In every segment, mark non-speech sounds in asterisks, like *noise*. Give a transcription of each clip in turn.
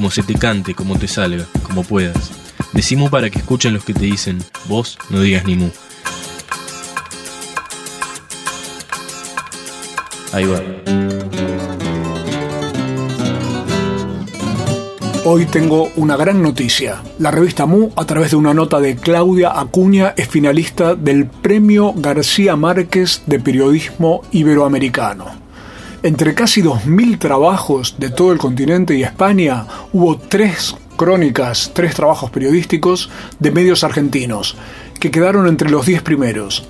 como se te cante, como te salga, como puedas. Decimu para que escuchen los que te dicen, vos no digas ni mu. Ahí va. Hoy tengo una gran noticia. La revista Mu, a través de una nota de Claudia Acuña, es finalista del Premio García Márquez de Periodismo Iberoamericano. Entre casi 2.000 trabajos de todo el continente y España, hubo tres crónicas, tres trabajos periodísticos de medios argentinos, que quedaron entre los 10 primeros.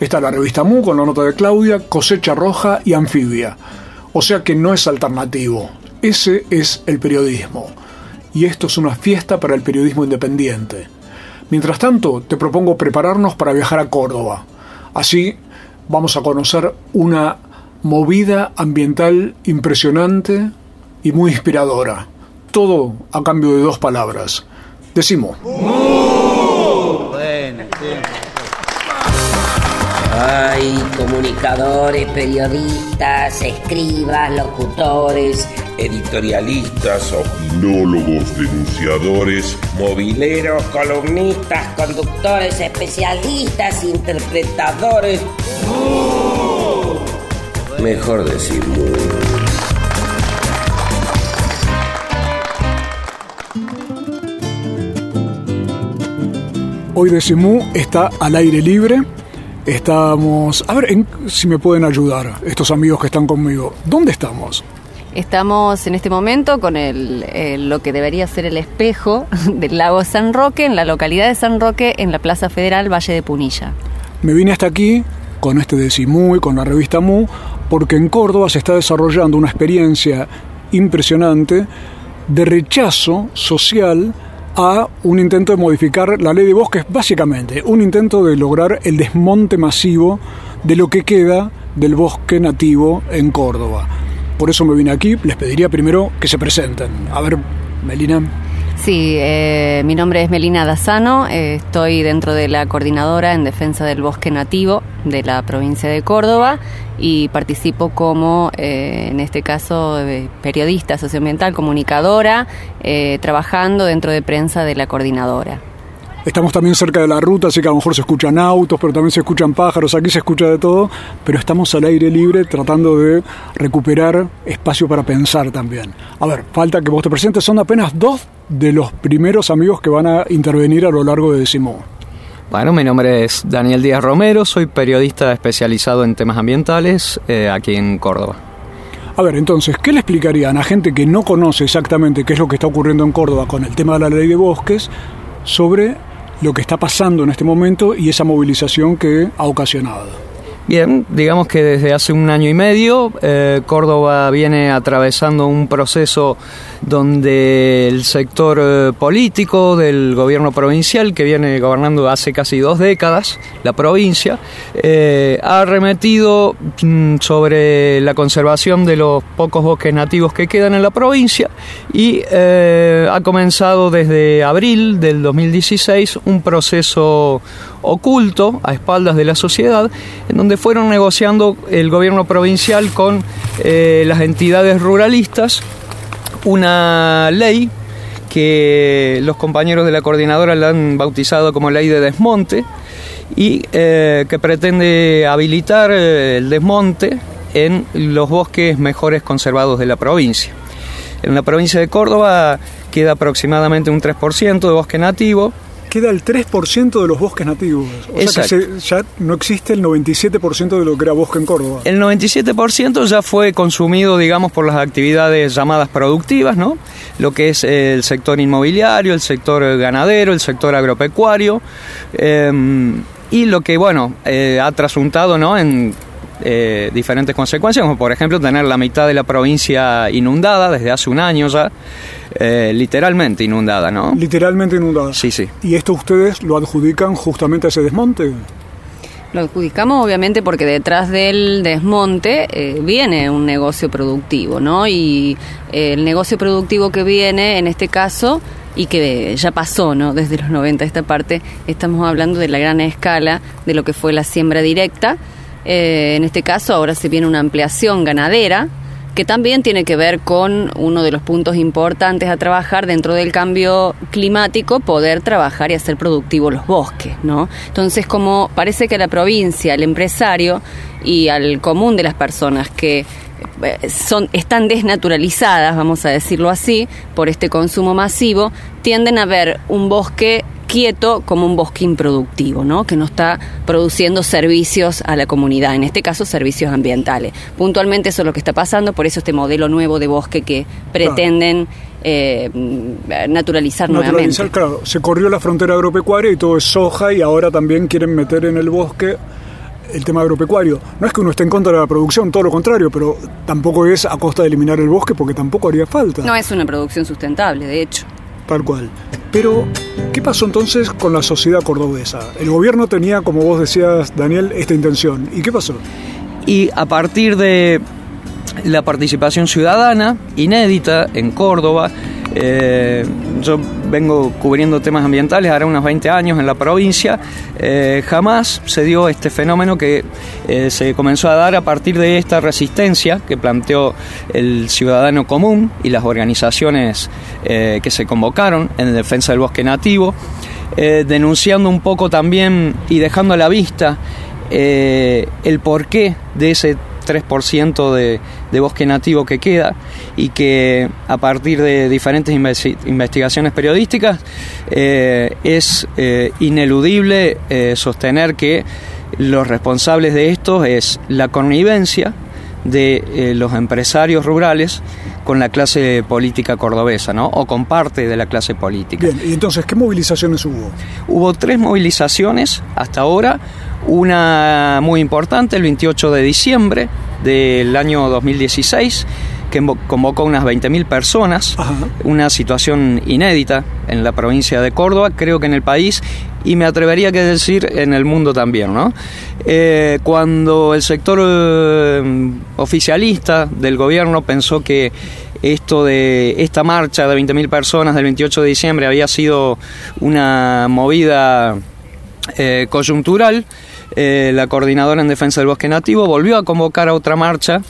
Está la revista Mu con la nota de Claudia, Cosecha Roja y Anfibia. O sea que no es alternativo. Ese es el periodismo. Y esto es una fiesta para el periodismo independiente. Mientras tanto, te propongo prepararnos para viajar a Córdoba. Así vamos a conocer una movida ambiental impresionante y muy inspiradora. Todo a cambio de dos palabras. Decimos. Hay comunicadores, periodistas, escribas, locutores, editorialistas, opinólogos, denunciadores, mobileros, columnistas, conductores, especialistas, interpretadores. Mejor decir mu. Hoy Decimú está al aire libre. Estamos. A ver en- si me pueden ayudar, estos amigos que están conmigo. ¿Dónde estamos? Estamos en este momento con el, eh, lo que debería ser el espejo *laughs* del lago San Roque, en la localidad de San Roque, en la Plaza Federal, Valle de Punilla. Me vine hasta aquí con este Decimú y con la revista Mu porque en Córdoba se está desarrollando una experiencia impresionante de rechazo social a un intento de modificar la ley de bosques, básicamente un intento de lograr el desmonte masivo de lo que queda del bosque nativo en Córdoba. Por eso me vine aquí, les pediría primero que se presenten. A ver, Melina. Sí, eh, mi nombre es Melina Dazano, eh, estoy dentro de la coordinadora en defensa del bosque nativo de la provincia de Córdoba y participo como, eh, en este caso, eh, periodista socioambiental, comunicadora, eh, trabajando dentro de prensa de la coordinadora. Estamos también cerca de la ruta, así que a lo mejor se escuchan autos, pero también se escuchan pájaros, aquí se escucha de todo, pero estamos al aire libre tratando de recuperar espacio para pensar también. A ver, falta que vos te presentes, son apenas dos de los primeros amigos que van a intervenir a lo largo de Decimo. Bueno, mi nombre es Daniel Díaz Romero, soy periodista especializado en temas ambientales eh, aquí en Córdoba. A ver, entonces, ¿qué le explicarían a gente que no conoce exactamente qué es lo que está ocurriendo en Córdoba con el tema de la ley de bosques sobre lo que está pasando en este momento y esa movilización que ha ocasionado? Bien, digamos que desde hace un año y medio eh, Córdoba viene atravesando un proceso donde el sector eh, político del gobierno provincial, que viene gobernando hace casi dos décadas la provincia, eh, ha arremetido mm, sobre la conservación de los pocos bosques nativos que quedan en la provincia y ha comenzado desde abril del 2016 un proceso oculto a espaldas de la sociedad en donde fueron negociando el gobierno provincial con eh, las entidades ruralistas una ley que los compañeros de la coordinadora la han bautizado como ley de desmonte y eh, que pretende habilitar eh, el desmonte en los bosques mejores conservados de la provincia. En la provincia de Córdoba queda aproximadamente un 3% de bosque nativo, Queda el 3% de los bosques nativos. O sea que se- ya no existe el 97% de lo que era bosque en Córdoba. El 97% ya fue consumido, digamos, por las actividades llamadas productivas, ¿no? Lo que es el sector inmobiliario, el sector eh, ganadero, el sector agropecuario, eh, y lo que, bueno, eh, ha trasuntado, ¿no? En eh, diferentes consecuencias, como por ejemplo tener la mitad de la provincia inundada desde hace un año ya, eh, literalmente inundada, ¿no? Literalmente inundada. Sí, sí. ¿Y esto ustedes lo adjudican justamente a ese desmonte? Lo adjudicamos obviamente porque detrás del desmonte eh, viene un negocio productivo, ¿no? Y eh, el negocio productivo que viene, en este caso, y que ya pasó, ¿no? Desde los 90 esta parte, estamos hablando de la gran escala de lo que fue la siembra directa. Eh, en este caso ahora se viene una ampliación ganadera, que también tiene que ver con uno de los puntos importantes a trabajar dentro del cambio climático, poder trabajar y hacer productivos los bosques, ¿no? Entonces, como parece que la provincia, el empresario y al común de las personas que eh, son, están desnaturalizadas, vamos a decirlo así, por este consumo masivo, tienden a ver un bosque quieto como un bosque improductivo, ¿no? que no está produciendo servicios a la comunidad, en este caso servicios ambientales. Puntualmente eso es lo que está pasando, por eso este modelo nuevo de bosque que pretenden eh, naturalizar, nuevamente. Claro, se corrió la frontera agropecuaria y todo es soja y ahora también quieren meter en el bosque el tema agropecuario. No es que uno esté en contra de la producción, todo lo contrario, pero tampoco es a costa de eliminar el bosque porque tampoco haría falta. No es una producción sustentable, de hecho. Tal cual. Pero, ¿qué pasó entonces con la sociedad cordobesa? El gobierno tenía, como vos decías, Daniel, esta intención. ¿Y qué pasó? Y a partir de la participación ciudadana inédita en Córdoba, eh, yo vengo cubriendo temas ambientales ahora unos 20 años en la provincia. Eh, jamás se dio este fenómeno que eh, se comenzó a dar a partir de esta resistencia que planteó el ciudadano común y las organizaciones que se convocaron en defensa del bosque nativo, denunciando un poco también y dejando a la vista el porqué de ese 3% de, de, bosque nativo que queda y que a partir de diferentes investigaciones periodísticas eh, es eh, ineludible eh, sostener que los responsables de esto es la connivencia de los empresarios rurales con la clase política cordobesa, ¿no? O con parte de la clase política. Bien, y entonces, ¿qué movilizaciones hubo? Hubo tres movilizaciones hasta ahora. Una muy importante el 28 de diciembre del año 2016 que convocó unas 20.000 personas, una situación inédita en la provincia de Córdoba, creo que en el país y me atrevería a decir en el mundo también, ¿no? Eh, cuando el sector eh, oficialista del gobierno pensó que esto de esta marcha de 20.000 personas del 28 de diciembre había sido una movida eh, coyuntural, eh, la coordinadora en defensa del bosque nativo volvió a convocar a otra marcha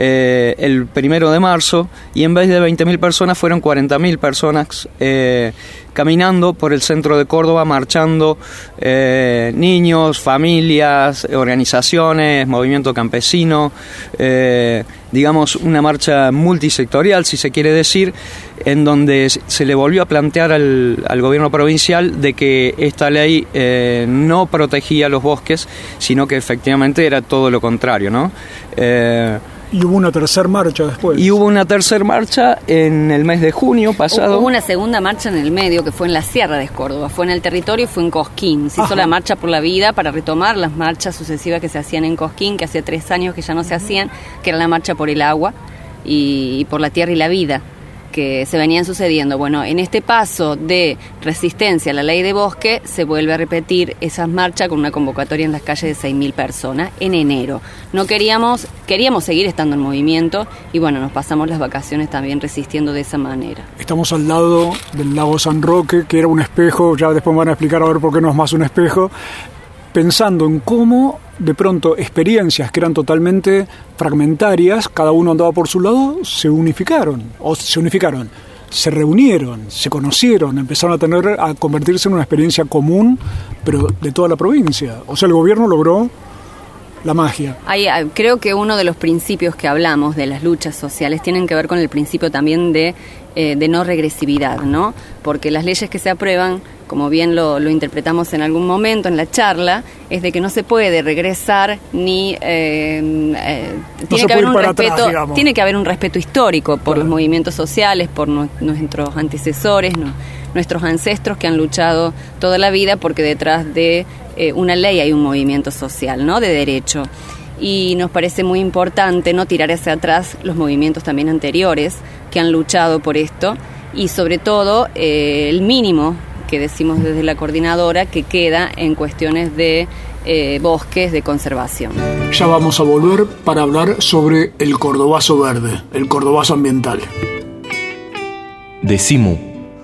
eh, el primero de marzo y en vez de 20.000 personas fueron 40.000 personas eh, caminando por el centro de Córdoba, marchando niños, familias, organizaciones, movimiento campesino, digamos una marcha multisectorial si se quiere decir, en donde se le volvió a plantear al, al gobierno provincial de que esta ley no protegía los bosques sino que efectivamente era todo lo contrario, ¿no? Y hubo una tercera marcha después. Y hubo una tercera marcha en el mes de junio pasado. Hubo una segunda marcha en el medio que fue en la Sierra de Córdoba. Fue en el territorio y fue en Cosquín. Se hizo la marcha por la vida para retomar las marchas sucesivas que se hacían en Cosquín, que hace tres años que ya no se hacían, que era la marcha por el agua y por la tierra y la vida que se venían sucediendo. Bueno, en este paso de resistencia a la ley de bosque se vuelve a repetir esas marchas con una convocatoria en las calles de 6.000 personas en enero. No queríamos, queríamos seguir estando en movimiento y bueno, nos pasamos las vacaciones también resistiendo de esa manera. Estamos al lado del lago San Roque, que era un espejo, ya después van a explicar a ver por qué no es más un espejo, pensando en cómo de pronto experiencias que eran totalmente fragmentarias, cada uno andaba por su lado, se unificaron, o se unificaron, se reunieron, se conocieron, empezaron a tener, a convertirse en una experiencia común, pero de toda la provincia. O sea, el gobierno logró la magia. Ah, creo que uno de los principios que hablamos de las luchas sociales tienen que ver con el principio también de, eh, de no regresividad, ¿no? Porque las leyes que se aprueban como bien lo, interpretamos en algún momento en la charla, es de que no se puede regresar ni eh, eh, tiene que haber un respeto, tiene que haber un respeto histórico por los movimientos sociales, por nuestros antecesores, nuestros ancestros que han luchado toda la vida, porque detrás de eh, una ley hay un movimiento social, ¿no? De derecho. y nos parece muy importante no tirar hacia atrás los movimientos también anteriores que han luchado por esto y sobre todo eh, el mínimo que decimos desde la coordinadora que queda en cuestiones de eh, bosques de conservación. Ya vamos a volver para hablar sobre el cordobazo verde, el cordobazo ambiental. Decimu.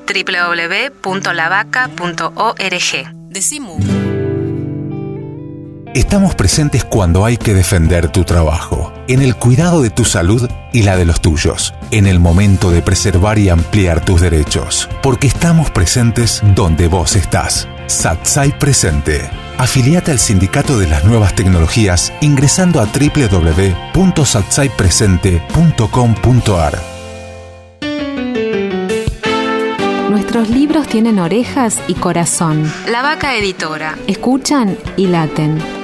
www.lavaca.org. Decimu. Estamos presentes cuando hay que defender tu trabajo, en el cuidado de tu salud y la de los tuyos, en el momento de preservar y ampliar tus derechos, porque estamos presentes donde vos estás. Satsai Presente. Afiliate al Sindicato de las Nuevas Tecnologías ingresando a www.satsaipresente.com.ar. Nuestros libros tienen orejas y corazón. La Vaca Editora. Escuchan y laten.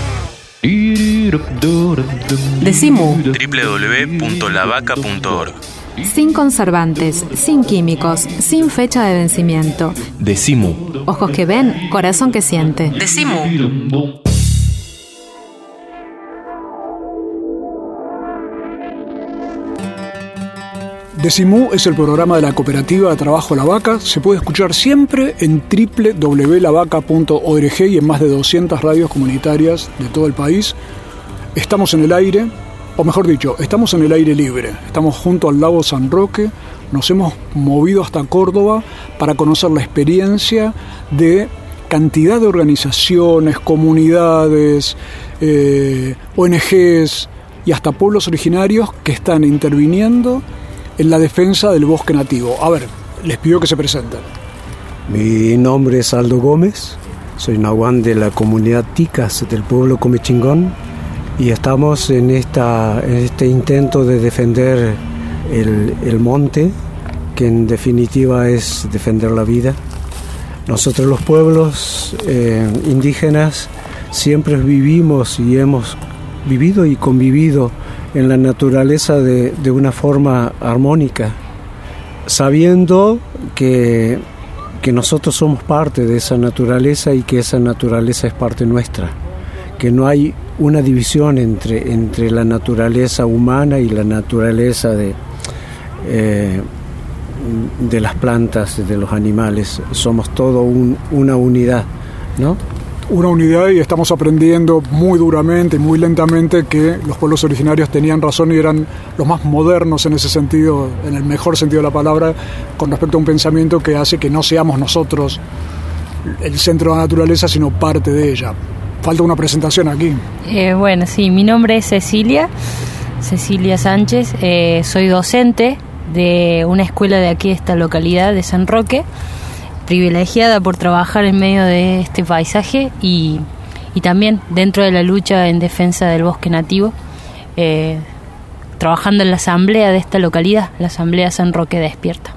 Decimu. www.lavaca.org. Sin conservantes, sin químicos, sin fecha de vencimiento. Decimu. Ojos que ven, corazón que siente. Decimu. Decimú es el programa de la cooperativa de trabajo La Vaca. Se puede escuchar siempre en www.lavaca.org y en más de 200 radios comunitarias de todo el país. Estamos en el aire, o mejor dicho, estamos en el aire libre. Estamos junto al lago San Roque. Nos hemos movido hasta Córdoba para conocer la experiencia de cantidad de organizaciones, comunidades, eh, ONGs y hasta pueblos originarios que están interviniendo en la defensa del bosque nativo. A ver, les pido que se presenten. Mi nombre es Aldo Gómez, soy nahuán de la comunidad Ticas del pueblo Comechingón y estamos en, esta, en este intento de defender el, el monte, que en definitiva es defender la vida. Nosotros los pueblos eh, indígenas siempre vivimos y hemos vivido y convivido en la naturaleza de, de una forma armónica, sabiendo que, que nosotros somos parte de esa naturaleza y que esa naturaleza es parte nuestra, que no hay una división entre, entre la naturaleza humana y la naturaleza de, eh, de las plantas, de los animales, somos todo un, una unidad, ¿no? una unidad y estamos aprendiendo muy duramente y muy lentamente que los pueblos originarios tenían razón y eran los más modernos en ese sentido, en el mejor sentido de la palabra, con respecto a un pensamiento que hace que no seamos nosotros el centro de la naturaleza, sino parte de ella. Falta una presentación aquí. Eh, bueno, sí, mi nombre es Cecilia, Cecilia Sánchez, eh, soy docente de una escuela de aquí, de esta localidad de San Roque privilegiada por trabajar en medio de este paisaje y, y también dentro de la lucha en defensa del bosque nativo, eh, trabajando en la asamblea de esta localidad, la asamblea San Roque Despierta.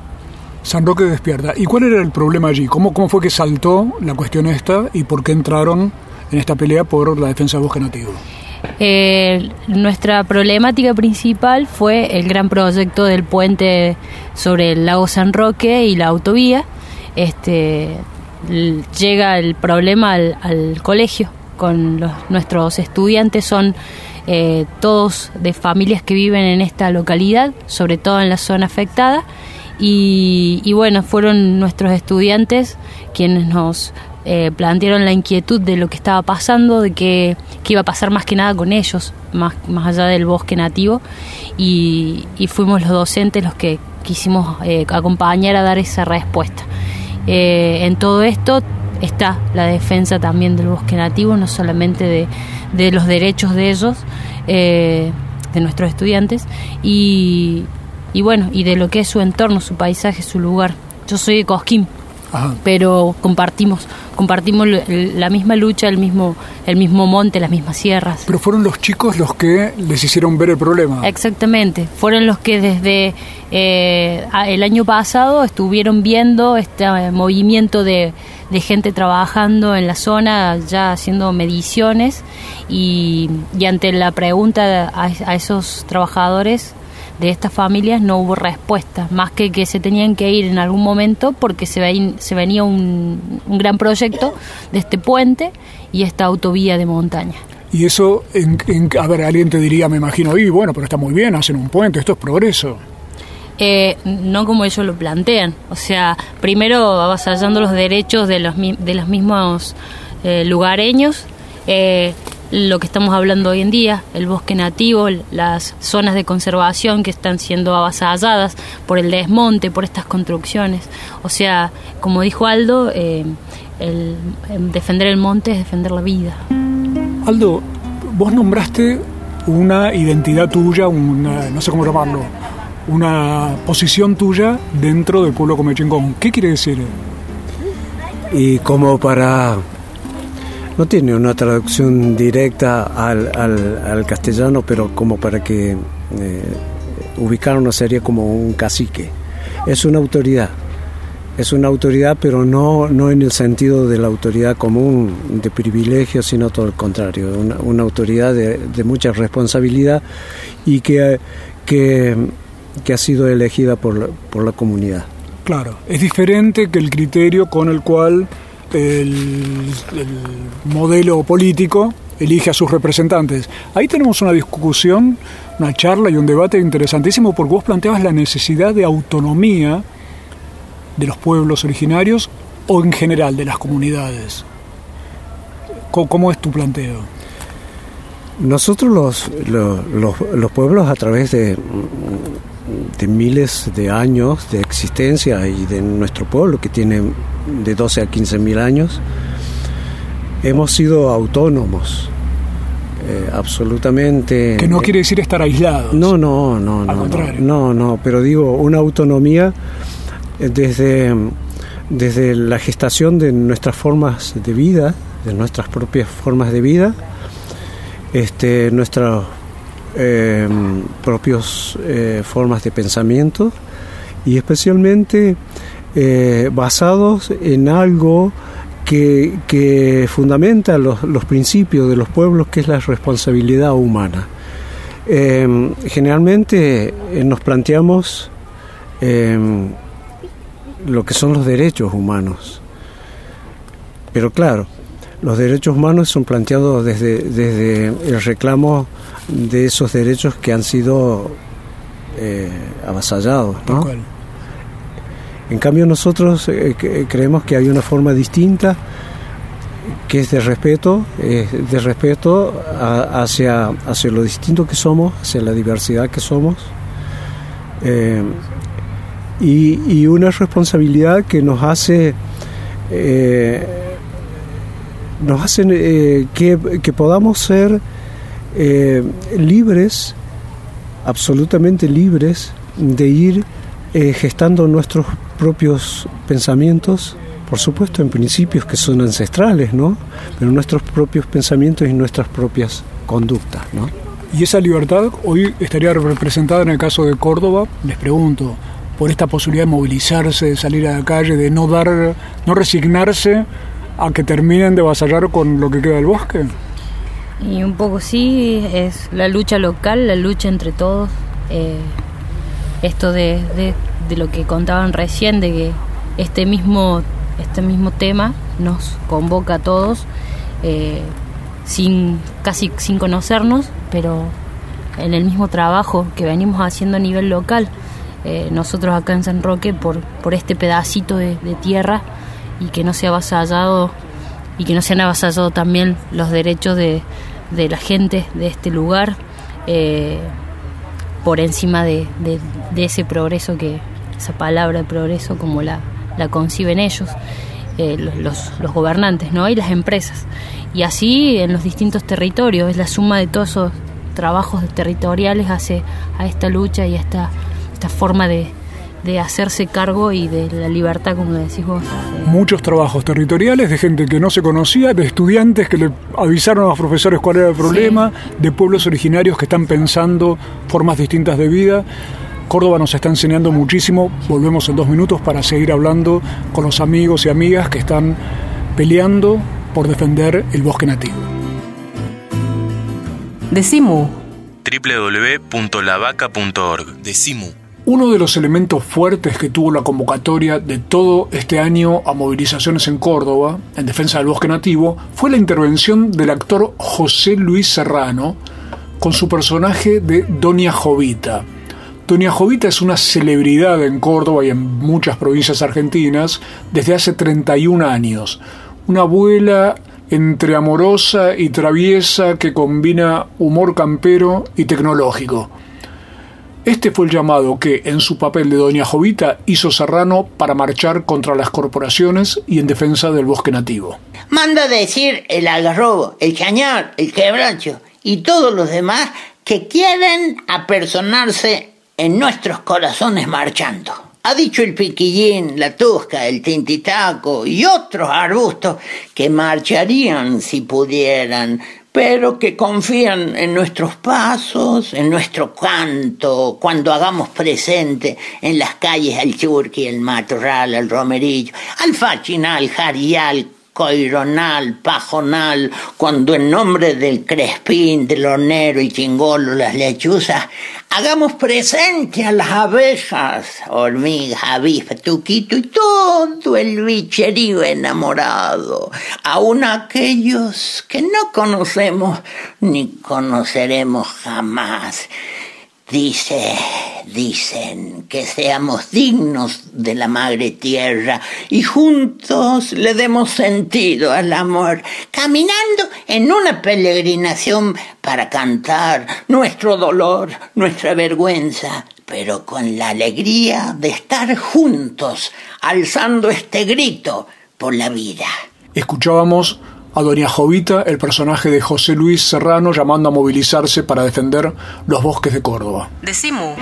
San Roque Despierta. ¿Y cuál era el problema allí? ¿Cómo, ¿Cómo fue que saltó la cuestión esta y por qué entraron en esta pelea por la defensa del bosque nativo? Eh, nuestra problemática principal fue el gran proyecto del puente sobre el lago San Roque y la autovía, este, llega el problema al, colegio con nuestros estudiantes. Son eh, todos de familias que viven en esta localidad, sobre todo en la zona afectada, y, y bueno, fueron nuestros estudiantes quienes nos eh, plantearon la inquietud de lo que estaba pasando, de que, que, iba a pasar más que nada con ellos, más, más allá del bosque nativo, y, y fuimos los docentes los que quisimos eh, acompañar a dar esa respuesta. Eh, en todo esto está la defensa también del bosque nativo, no solamente de, de los derechos de ellos, de nuestros estudiantes y, y bueno, y de lo que es su entorno, su paisaje, su lugar. Yo soy de Cosquín, pero compartimos compartimos la misma lucha, el mismo el mismo monte, las mismas sierras. Pero fueron los chicos los que les hicieron ver el problema. Exactamente, fueron los que desde eh, el año pasado estuvieron viendo este movimiento de, de, gente trabajando en la zona, ya haciendo mediciones y, y ante la pregunta a, a esos trabajadores de estas familias no hubo respuesta, más que que se tenían que ir en algún momento porque se, se venía un, un gran proyecto de este puente y esta autovía de montaña. Y eso, en, a ver, alguien te diría, me imagino, y bueno, pero está muy bien, hacen un puente, esto es progreso. Eh, no como ellos lo plantean. O sea, primero avasallando los derechos de los, de los mismos eh, lugareños, eh, lo que estamos hablando hoy en día, el bosque nativo, las zonas de conservación que están siendo avasalladas por el desmonte, por estas construcciones. O sea, como dijo Aldo, eh, el, defender el monte es defender la vida. Aldo, vos nombraste una identidad tuya, una, no sé cómo llamarlo, una posición tuya dentro del pueblo comechingón. ¿Qué quiere decir? Y como para no tiene una traducción directa al, al, castellano, pero como para que eh, ubicarlo sería como un cacique. Es una autoridad, es una autoridad, pero no, no en el sentido de la autoridad común de privilegio, sino todo el contrario, una, una autoridad de, de, mucha responsabilidad y que, que, que ha sido elegida por por la comunidad. Claro, es diferente que el criterio con el cual el, modelo político elige a sus representantes. Ahí tenemos una discusión, una charla y un debate interesantísimo porque vos planteabas la necesidad de autonomía de los pueblos originarios o en general de las comunidades. ¿Cómo, es tu planteo? Nosotros los, los, los, pueblos a través de, de miles de años de existencia y de nuestro pueblo que tiene de 12 a 15 mil años, hemos sido autónomos. Eh, absolutamente. Que no quiere decir estar aislados. No, no, no, no, no, no, pero digo una autonomía desde, desde la gestación de nuestras formas de vida, de nuestras propias formas de vida, este, nuestras eh, propias eh, formas de pensamiento y especialmente eh, basados en algo que, fundamenta los, principios de los pueblos, que es la responsabilidad humana. Eh, generalmente eh, nos planteamos lo que son los derechos humanos, pero claro, los derechos humanos son planteados desde, desde el reclamo de esos derechos que han sido avasallados. ¿no? En cambio nosotros eh, creemos que hay una forma distinta que es de respeto, de respeto hacia, hacia lo distinto que somos, hacia la diversidad que somos, eh, y, una responsabilidad que nos hace, eh, nos hace que, que, podamos ser libres, absolutamente libres, de ir gestando nuestros propios pensamientos, por supuesto en principios que son ancestrales, ¿no? Pero nuestros propios pensamientos y nuestras propias conductas, ¿no? Y esa libertad hoy estaría representada en el caso de Córdoba, les pregunto, por esta posibilidad de movilizarse, de salir a la calle, de no dar, no resignarse a que terminen de vasallar con lo que queda del bosque. Y un poco sí, es la lucha local, la lucha entre todos, eh, esto de, de de lo que contaban recién, de que este mismo, este mismo tema nos convoca a todos, eh, sin, casi sin conocernos, pero en el mismo trabajo que venimos haciendo a nivel local. Eh, nosotros acá en San Roque, por, por este pedacito de, tierra y que no se ha avasallado y que no se han avasallado también los derechos de, de la gente de este lugar eh, por encima de, de, ese progreso que, esa palabra de progreso como la, la conciben ellos, eh, los, los, gobernantes ¿no? y las empresas. Y así en los distintos territorios, es la suma de todos esos trabajos territoriales hace a esta lucha y a esta, esta forma de, de hacerse cargo y de la libertad, como decís vos. Muchos trabajos territoriales de gente que no se conocía, de estudiantes que le avisaron a los profesores cuál era el problema, de pueblos originarios que están pensando formas distintas de vida. Córdoba nos está enseñando muchísimo. Volvemos en dos minutos para seguir hablando con los amigos y amigas que están peleando por defender el bosque nativo. Decimu. www.lavaca.org. Decimu. Uno de los elementos fuertes que tuvo la convocatoria de todo este año a movilizaciones en Córdoba, en defensa del bosque nativo, fue la intervención del actor José Luis Serrano con su personaje de Doña Jovita. Doña Jovita es una celebridad en Córdoba y en muchas provincias argentinas desde hace 31 años. Una abuela entre amorosa y traviesa que combina humor campero y tecnológico. Este fue el llamado que, en su papel de Doña Jovita, hizo Serrano para marchar contra las corporaciones y en defensa del bosque nativo. Manda decir el algarrobo, el chañar, el quebracho y todos los demás que quieren apersonarse en nuestros corazones marchando. Ha dicho el piquillín, la tusca, el tintitaco y otros arbustos que marcharían si pudieran, pero que confían en nuestros pasos, en nuestro canto, cuando hagamos presente en las calles al churqui, el matorral, el romerillo, al fachinal, jarial, coironal, pajonal, cuando en nombre del crespín, del hornero y chingolo, las lechuzas, hagamos presente a las abejas, hormigas, avispas, tuquito y todo el bicherío enamorado, aun aquellos que no conocemos ni conoceremos jamás. Dice, dicen que seamos dignos de la madre tierra y juntos le demos sentido al amor, caminando en una peregrinación para cantar nuestro dolor, nuestra vergüenza, pero con la alegría de estar juntos, alzando este grito por la vida. Escuchábamos a Doña Jovita, el personaje de José Luis Serrano, llamando a movilizarse para defender los bosques de Córdoba. Decimu.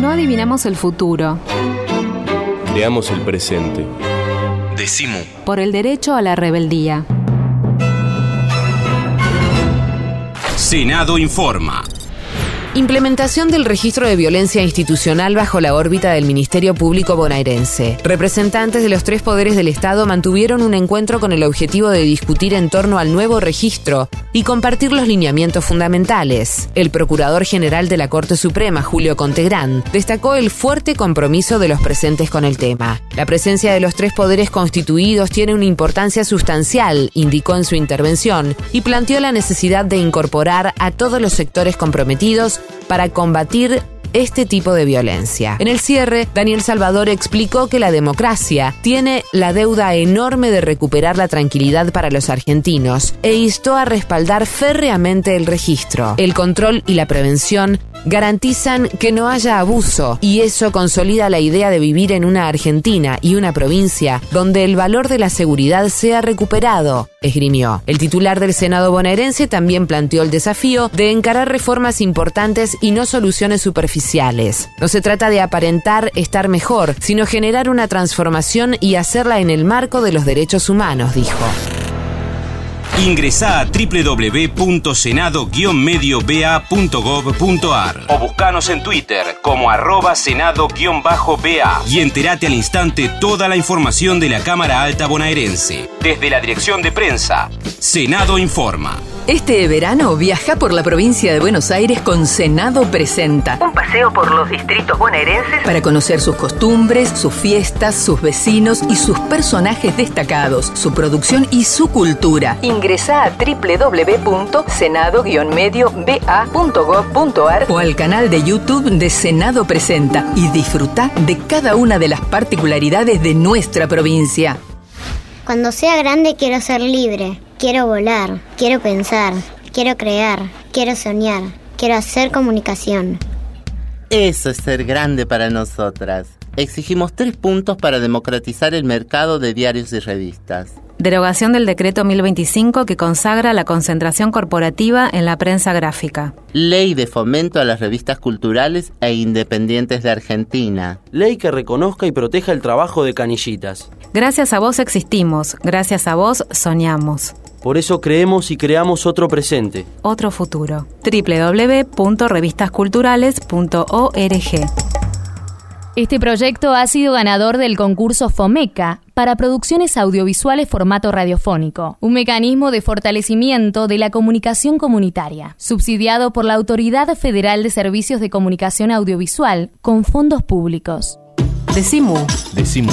No adivinamos el futuro. Creamos el presente. Decimu. Por el derecho a la rebeldía. Senado informa. Implementación del registro de violencia institucional bajo la órbita del Ministerio Público bonaerense. Representantes de los tres poderes del Estado mantuvieron un encuentro con el objetivo de discutir en torno al nuevo registro y compartir los lineamientos fundamentales. El Procurador General de la Corte Suprema, Julio Contegrán, destacó el fuerte compromiso de los presentes con el tema. La presencia de los tres poderes constituidos tiene una importancia sustancial, indicó en su intervención, y planteó la necesidad de incorporar a todos los sectores comprometidos para combatir este tipo de violencia. En el cierre, Daniel Salvador explicó que la democracia tiene la deuda enorme de recuperar la tranquilidad para los argentinos e instó a respaldar férreamente el registro. El control y la prevención garantizan que no haya abuso y eso consolida la idea de vivir en una Argentina y una provincia donde el valor de la seguridad sea recuperado, esgrimió. El titular del Senado bonaerense también planteó el desafío de encarar reformas importantes y no soluciones superficiales. No se trata de aparentar estar mejor, sino generar una transformación y hacerla en el marco de los derechos humanos, dijo. Ingresá a www.senado-medioba.gov.ar o buscanos en Twitter como arroba senado-ba y entérate al instante toda la información de la Cámara Alta Bonaerense. Desde la Dirección de Prensa, Senado Informa. Este verano viaja por la provincia de Buenos Aires con Senado Presenta. Un paseo por los distritos bonaerenses para conocer sus costumbres, sus fiestas, sus vecinos y sus personajes destacados, su producción y su cultura. Ingresa a www.senado-medioba.gov.ar o al canal de YouTube de Senado Presenta y disfruta de cada una de las particularidades de nuestra provincia. Cuando sea grande quiero ser libre, quiero volar, quiero pensar, quiero crear, quiero soñar, quiero hacer comunicación. Eso es ser grande para nosotras. exigimos tres puntos para democratizar el mercado de diarios y revistas. Derogación del decreto 1025 que consagra la concentración corporativa en la prensa gráfica. Ley de fomento a las revistas culturales e independientes de Argentina. Ley que reconozca y proteja el trabajo de canillitas. Gracias a vos existimos, gracias a vos soñamos. Por eso creemos y creamos otro presente. Otro futuro. www.revistasculturales.org Este proyecto ha sido ganador del concurso FOMECA para producciones audiovisuales formato radiofónico, un mecanismo de fortalecimiento de la comunicación comunitaria, subsidiado por la Autoridad Federal de Servicios de Comunicación Audiovisual con fondos públicos. Decimu. Decimu.